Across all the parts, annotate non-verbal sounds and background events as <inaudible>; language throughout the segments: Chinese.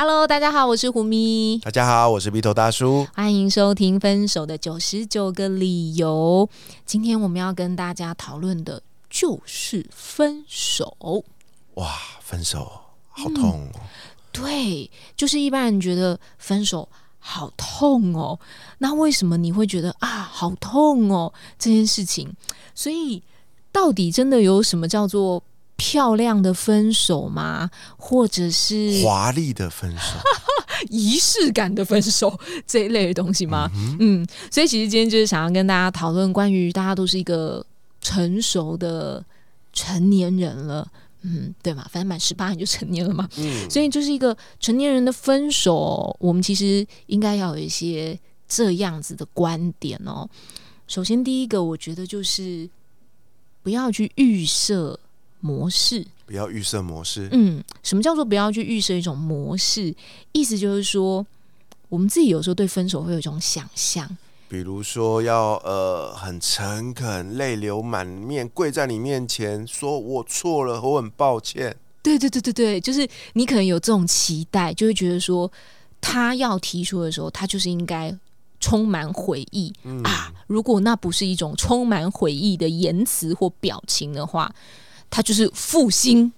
Hello，大家好，我是胡咪。大家好，我是鼻头大叔。欢迎收听《分手的九十九个理由》。今天我们要跟大家讨论的就是分手。哇，分手好痛哦！对，就是一般人觉得分手好痛哦。那为什么你会觉得啊，好痛哦？这件事情，所以到底真的有什么叫做？漂亮的分手吗？或者是华丽的分手、<laughs> 仪式感的分手这一类的东西吗？嗯，所以其实今天就是想要跟大家讨论关于大家都是一个成熟的成年人了，嗯，对嘛？反正满十八你就成年了嘛，嗯，所以就是一个成年人的分手，我们其实应该要有一些这样子的观点哦。首先，第一个我觉得就是不要去预设。模式不要预设模式。嗯，什么叫做不要去预设一种模式？意思就是说，我们自己有时候对分手会有一种想象，比如说要呃很诚恳、泪流满面跪在你面前，说我错了，我很抱歉。对对对对对，就是你可能有这种期待，就会觉得说他要提出的时候，他就是应该充满悔意啊。如果那不是一种充满悔意的言辞或表情的话。他就是负心，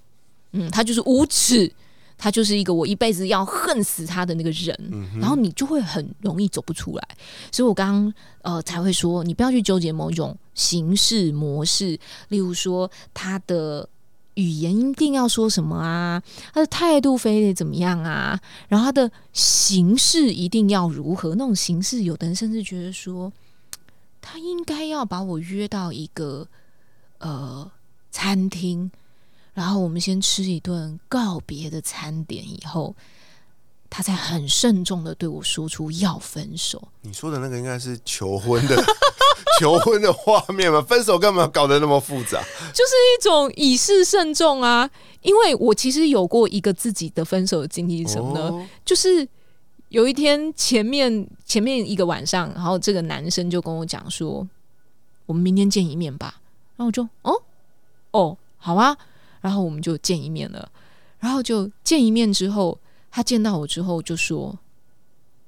嗯，他就是无耻，他就是一个我一辈子要恨死他的那个人，然后你就会很容易走不出来。所以我刚刚呃才会说，你不要去纠结某一种形式模式，例如说他的语言一定要说什么啊，他的态度非得怎么样啊，然后他的形式一定要如何？那种形式，有的人甚至觉得说，他应该要把我约到一个呃。餐厅，然后我们先吃一顿告别的餐点，以后他才很慎重的对我说出要分手。你说的那个应该是求婚的 <laughs> 求婚的画面吗？分手干嘛搞得那么复杂？就是一种以示慎重啊！因为我其实有过一个自己的分手的经历，什么呢？就是有一天前面前面一个晚上，然后这个男生就跟我讲说：“我们明天见一面吧。”然后我就哦。哦，好啊，然后我们就见一面了。然后就见一面之后，他见到我之后就说：“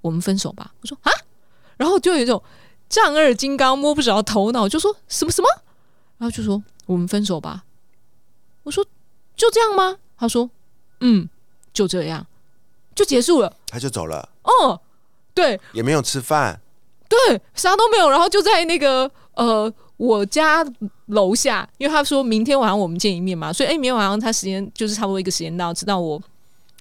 我们分手吧。”我说：“啊！”然后就有一种丈二金刚摸不着头脑，就说什么什么？然后就说：“我们分手吧。”我说：“就这样吗？”他说：“嗯，就这样，就结束了。”他就走了。哦，对，也没有吃饭，对，啥都没有。然后就在那个呃。我家楼下，因为他说明天晚上我们见一面嘛，所以哎，明天晚上他时间就是差不多一个时间到，直到我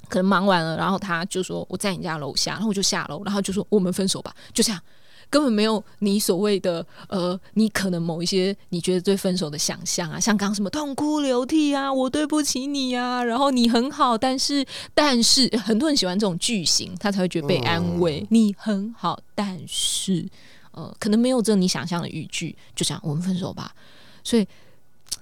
可能忙完了，然后他就说我在你家楼下，然后我就下楼，然后就说我们分手吧，就这样，根本没有你所谓的呃，你可能某一些你觉得对分手的想象啊，<laughs> 像刚什么痛哭流涕啊，我对不起你啊，然后你很好，但是但是很多人喜欢这种句型，他才会觉得被安慰，你很好，但是。呃，可能没有这你想象的语句，就这样，我们分手吧。所以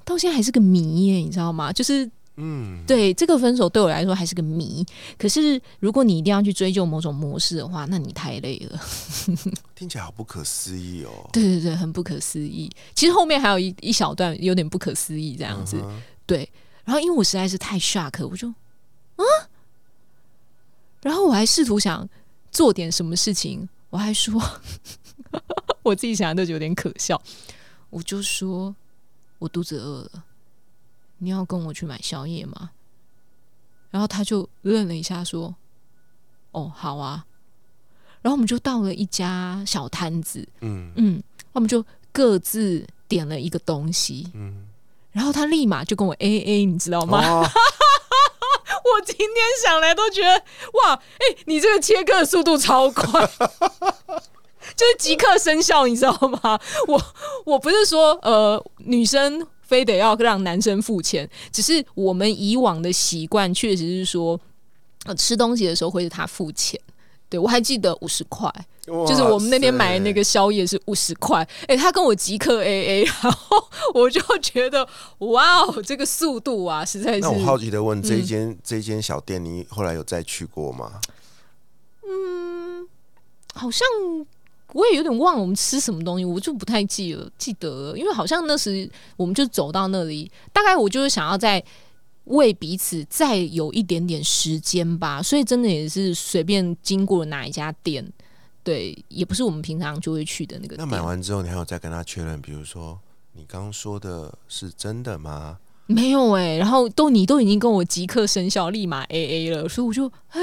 到现在还是个谜耶，你知道吗？就是，嗯，对这个分手对我来说还是个谜。可是如果你一定要去追究某种模式的话，那你太累了。<laughs> 听起来好不可思议哦。对对对，很不可思议。其实后面还有一一小段有点不可思议这样子。对，然后因为我实在是太 shock，我就啊，然后我还试图想做点什么事情，我还说。<laughs> 我自己想都觉得有点可笑，我就说我肚子饿了，你要跟我去买宵夜吗？然后他就愣了一下，说：“哦，好啊。”然后我们就到了一家小摊子，嗯嗯，我们就各自点了一个东西，嗯，然后他立马就跟我 A A，你知道吗？<laughs> 我今天想来都觉得哇，哎，你这个切割的速度超快。就是即刻生效，你知道吗？我我不是说呃，女生非得要让男生付钱，只是我们以往的习惯确实是说，呃，吃东西的时候会是他付钱，对我还记得五十块，就是我们那天买的那个宵夜是五十块。哎，他跟我即刻 A A，然后 <laughs> 我就觉得哇哦，这个速度啊，实在是。那我好奇的问，这间这间小店，你后来有再去过吗？嗯，好像我也有点忘了我们吃什么东西，我就不太记了，记得，因为好像那时我们就走到那里，大概我就是想要在。为彼此再有一点点时间吧，所以真的也是随便经过哪一家店，对，也不是我们平常就会去的那个。那买完之后，你还有再跟他确认，比如说你刚刚说的是真的吗？没有哎，然后都你都已经跟我即刻生效，立马 A A 了，所以我就哎，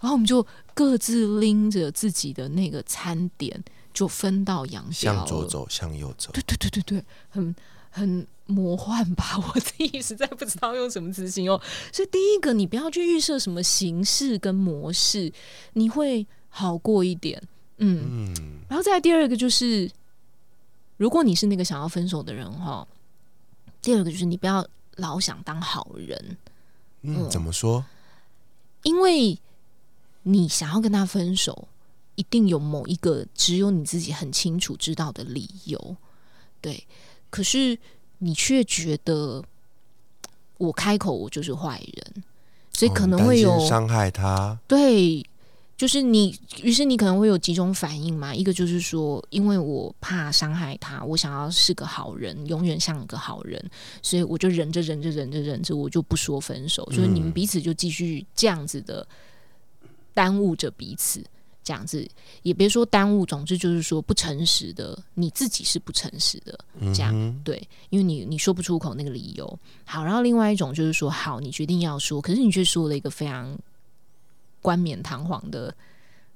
然后我们就各自拎着自己的那个餐点，就分道扬镳，向左走，向右走，对对对对对，很很。魔幻吧，我自己实在不知道用什么词形容。所以第一个，你不要去预设什么形式跟模式，你会好过一点。嗯，然后再第二个就是，如果你是那个想要分手的人哈，第二个就是你不要老想当好人。嗯，怎么说？因为你想要跟他分手，一定有某一个只有你自己很清楚知道的理由。对，可是。你却觉得我开口我就是坏人，所以可能会有伤害他。对，就是你，于是你可能会有几种反应嘛。一个就是说，因为我怕伤害他，我想要是个好人，永远像个好人，所以我就忍着忍着忍着忍着，我就不说分手。就是你们彼此就继续这样子的耽误着彼此。这样子也别说耽误，总之就是说不诚实的，你自己是不诚实的，这样对，因为你你说不出口那个理由。好，然后另外一种就是说，好，你决定要说，可是你却说了一个非常冠冕堂皇的、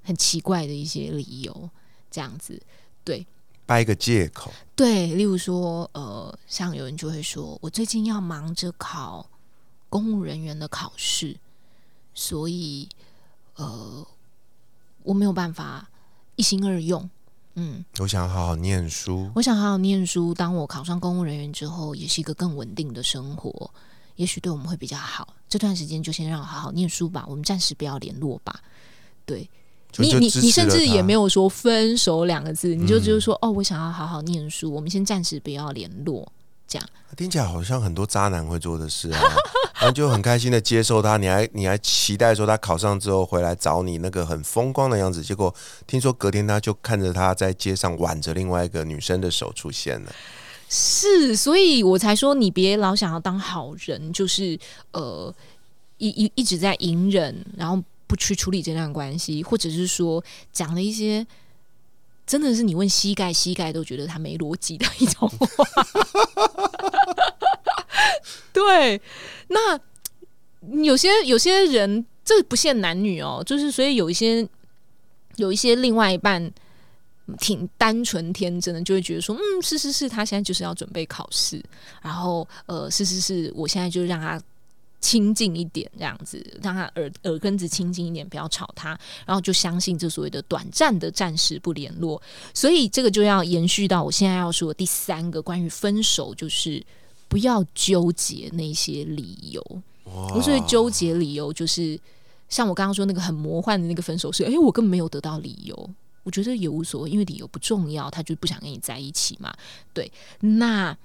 很奇怪的一些理由，这样子对，掰个借口。对，例如说，呃，像有人就会说，我最近要忙着考公务人员的考试，所以呃。我没有办法一心二用，嗯，我想好好念书，我想好好念书。当我考上公务人员之后，也是一个更稳定的生活，也许对我们会比较好。这段时间就先让我好好念书吧，我们暂时不要联络吧。对你，你你甚至也没有说分手两个字，你就只是说，哦，我想要好好念书，我们先暂时不要联络。这样听起来好像很多渣男会做的事啊，<laughs> 然后就很开心的接受他，你还你还期待说他考上之后回来找你那个很风光的样子，结果听说隔天他就看着他在街上挽着另外一个女生的手出现了。是，所以我才说你别老想要当好人，就是呃一一一直在隐忍，然后不去处理这段关系，或者是说讲了一些。真的是你问膝盖，膝盖都觉得他没逻辑的一种话。<laughs> 对，那有些有些人，这不限男女哦，就是所以有一些有一些另外一半挺单纯天真的，就会觉得说，嗯，是是是，他现在就是要准备考试，然后呃，是是是，我现在就让他。亲近一点，这样子让他耳耳根子亲近一点，不要吵他，然后就相信这所谓的短暂的暂时不联络。所以这个就要延续到我现在要说的第三个关于分手，就是不要纠结那些理由。我所谓纠结理由，就是像我刚刚说那个很魔幻的那个分手是，哎，我根本没有得到理由，我觉得也无所谓，因为理由不重要，他就不想跟你在一起嘛。对，那。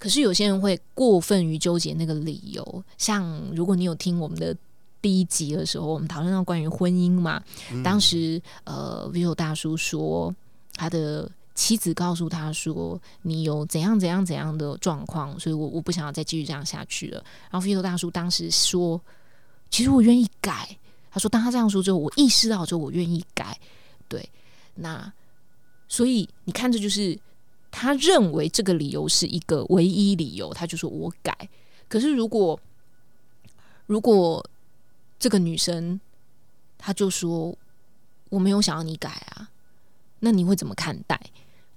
可是有些人会过分于纠结那个理由，像如果你有听我们的第一集的时候，我们讨论到关于婚姻嘛，当时呃，Vivo 大叔说他的妻子告诉他说你有怎样怎样怎样的状况，所以我我不想要再继续这样下去了。然后 Vivo 大叔当时说，其实我愿意改。他说当他这样说之后，我意识到之后我愿意改。对，那所以你看，这就是。他认为这个理由是一个唯一理由，他就说我改。可是如果如果这个女生，她就说我没有想要你改啊，那你会怎么看待？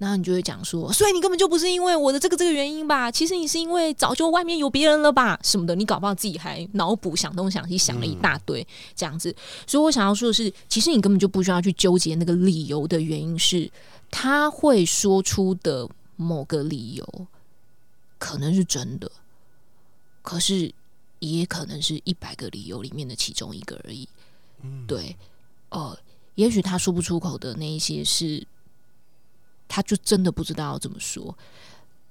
然后你就会讲说，所以你根本就不是因为我的这个这个原因吧？其实你是因为早就外面有别人了吧？什么的？你搞不好自己还脑补想东想西想了一大堆这样子。所以我想要说的是，其实你根本就不需要去纠结那个理由的原因是。他会说出的某个理由，可能是真的，可是也可能是一百个理由里面的其中一个而已。对，呃，也许他说不出口的那一些是，他就真的不知道要怎么说。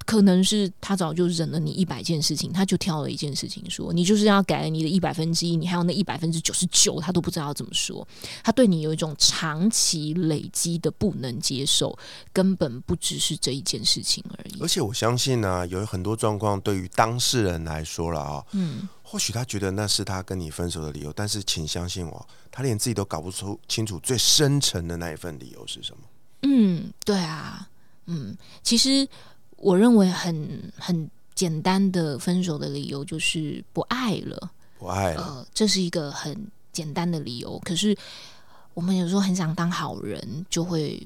可能是他早就忍了你一百件事情，他就挑了一件事情说，你就是要改你的一百分之一，你还有那一百分之九十九，他都不知道怎么说。他对你有一种长期累积的不能接受，根本不只是这一件事情而已。而且我相信呢，有很多状况对于当事人来说了啊，嗯，或许他觉得那是他跟你分手的理由，但是请相信我，他连自己都搞不出清楚最深层的那一份理由是什么。嗯，对啊，嗯，其实。我认为很很简单的分手的理由就是不爱了，不爱了。呃，这是一个很简单的理由。可是我们有时候很想当好人，就会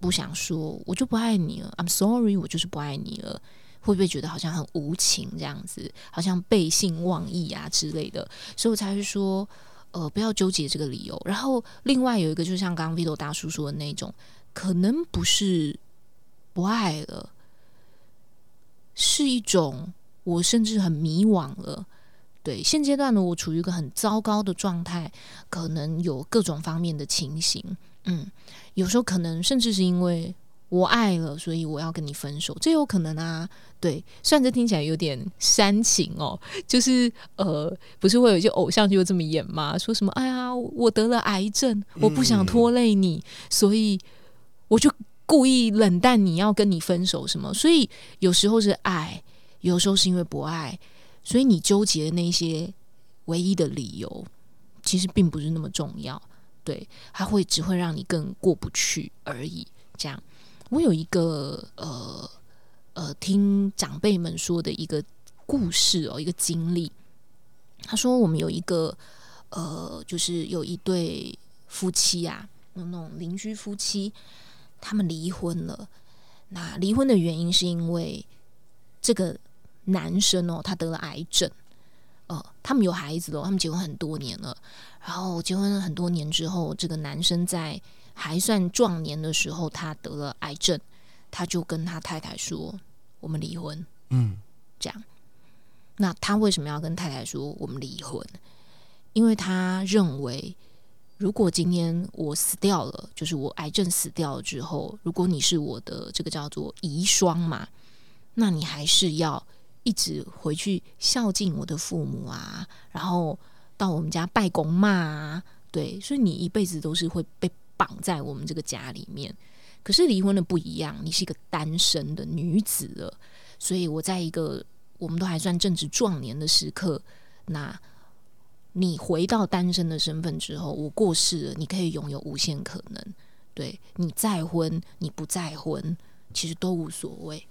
不想说我就不爱你了。I'm sorry，我就是不爱你了。会不会觉得好像很无情这样子，好像背信忘义啊之类的？所以我才会说，呃，不要纠结这个理由。然后另外有一个，就像刚刚 Vito 大叔说的那种，可能不是不爱了。是一种，我甚至很迷惘了。对，现阶段呢，我处于一个很糟糕的状态，可能有各种方面的情形。嗯，有时候可能甚至是因为我爱了，所以我要跟你分手，这有可能啊。对，虽然这听起来有点煽情哦，就是呃，不是会有一些偶像就这么演吗？说什么？哎呀，我得了癌症，我不想拖累你，所以我就。故意冷淡，你要跟你分手什么？所以有时候是爱，有时候是因为不爱，所以你纠结的那些唯一的理由，其实并不是那么重要。对，它会只会让你更过不去而已。这样，我有一个呃呃，听长辈们说的一个故事哦，一个经历。他说，我们有一个呃，就是有一对夫妻啊，那种邻居夫妻。他们离婚了，那离婚的原因是因为这个男生哦，他得了癌症。呃，他们有孩子了，他们结婚很多年了。然后结婚了很多年之后，这个男生在还算壮年的时候，他得了癌症，他就跟他太太说：“我们离婚。”嗯，这样。那他为什么要跟太太说我们离婚？因为他认为。如果今天我死掉了，就是我癌症死掉了之后，如果你是我的这个叫做遗孀嘛，那你还是要一直回去孝敬我的父母啊，然后到我们家拜公妈啊，对，所以你一辈子都是会被绑在我们这个家里面。可是离婚的不一样，你是一个单身的女子了，所以我在一个我们都还算正值壮年的时刻，那。你回到单身的身份之后，我过世了，你可以拥有无限可能。对你再婚，你不再婚，其实都无所谓。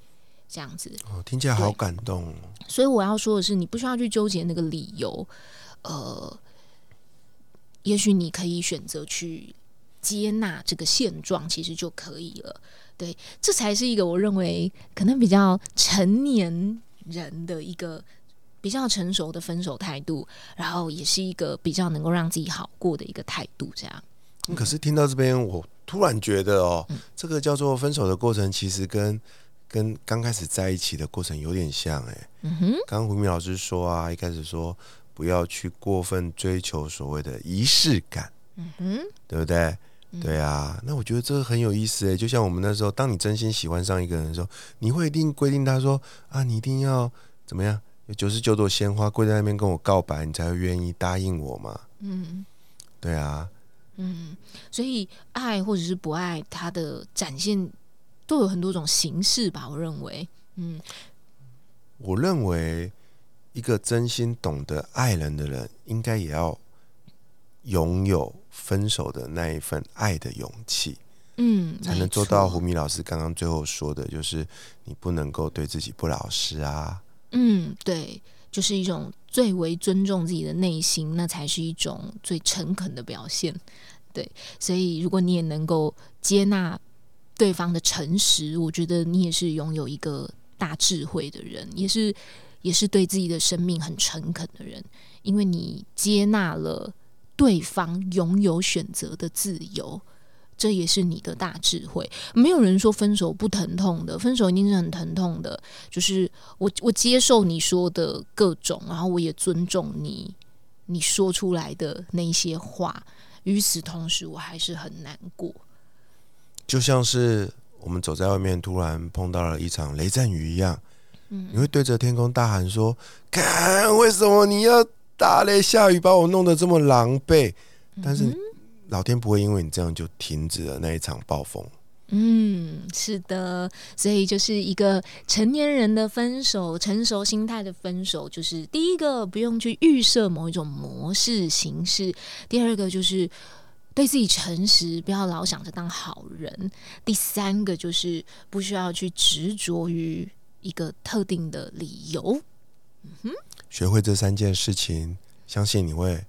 这样子哦，听起来好感动。所以我要说的是，你不需要去纠结那个理由。呃，也许你可以选择去接纳这个现状，其实就可以了。对，这才是一个我认为可能比较成年人的一个。比较成熟的分手态度，然后也是一个比较能够让自己好过的一个态度，这样。可是听到这边，我突然觉得哦，这个叫做分手的过程，其实跟跟刚开始在一起的过程有点像哎。嗯哼。刚刚胡明老师说啊，一开始说不要去过分追求所谓的仪式感。嗯哼。对不对？对啊。那我觉得这个很有意思哎，就像我们那时候，当你真心喜欢上一个人的时候，你会一定规定他说啊，你一定要怎么样？九十九朵鲜花跪在那边跟我告白，你才会愿意答应我吗？嗯，对啊，嗯，所以爱或者是不爱，它的展现都有很多种形式吧。我认为，嗯，我认为一个真心懂得爱人的人，应该也要拥有分手的那一份爱的勇气，嗯，才能做到胡米老师刚刚最后说的，就是你不能够对自己不老实啊。嗯，对，就是一种最为尊重自己的内心，那才是一种最诚恳的表现。对，所以如果你也能够接纳对方的诚实，我觉得你也是拥有一个大智慧的人，也是也是对自己的生命很诚恳的人，因为你接纳了对方拥有选择的自由。这也是你的大智慧。没有人说分手不疼痛的，分手一定是很疼痛的。就是我，我接受你说的各种，然后我也尊重你你说出来的那些话。与此同时，我还是很难过。就像是我们走在外面，突然碰到了一场雷阵雨一样，嗯你会对着天空大喊说：“看，为什么你要打雷下雨，把我弄得这么狼狈？”但是老天不会因为你这样就停止了那一场暴风。嗯，是的，所以就是一个成年人的分手，成熟心态的分手，就是第一个不用去预设某一种模式形式，第二个就是对自己诚实，不要老想着当好人，第三个就是不需要去执着于一个特定的理由。嗯哼学会这三件事情，相信你会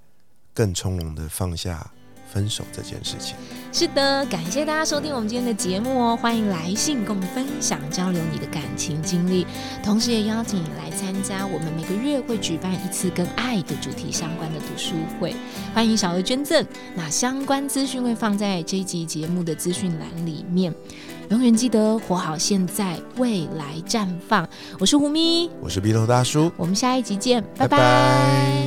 更从容的放下分手这件事情。是的，感谢大家收听我们今天的节目哦，欢迎来信跟我们分享交流你的感情经历，同时也邀请你来参加我们每个月会举办一次跟爱的主题相关的读书会，欢迎小额捐赠，那相关资讯会放在这一集节目的资讯栏里面。永远记得活好现在，未来绽放。我是胡咪，我是鼻头大叔，我们下一集见，拜拜拜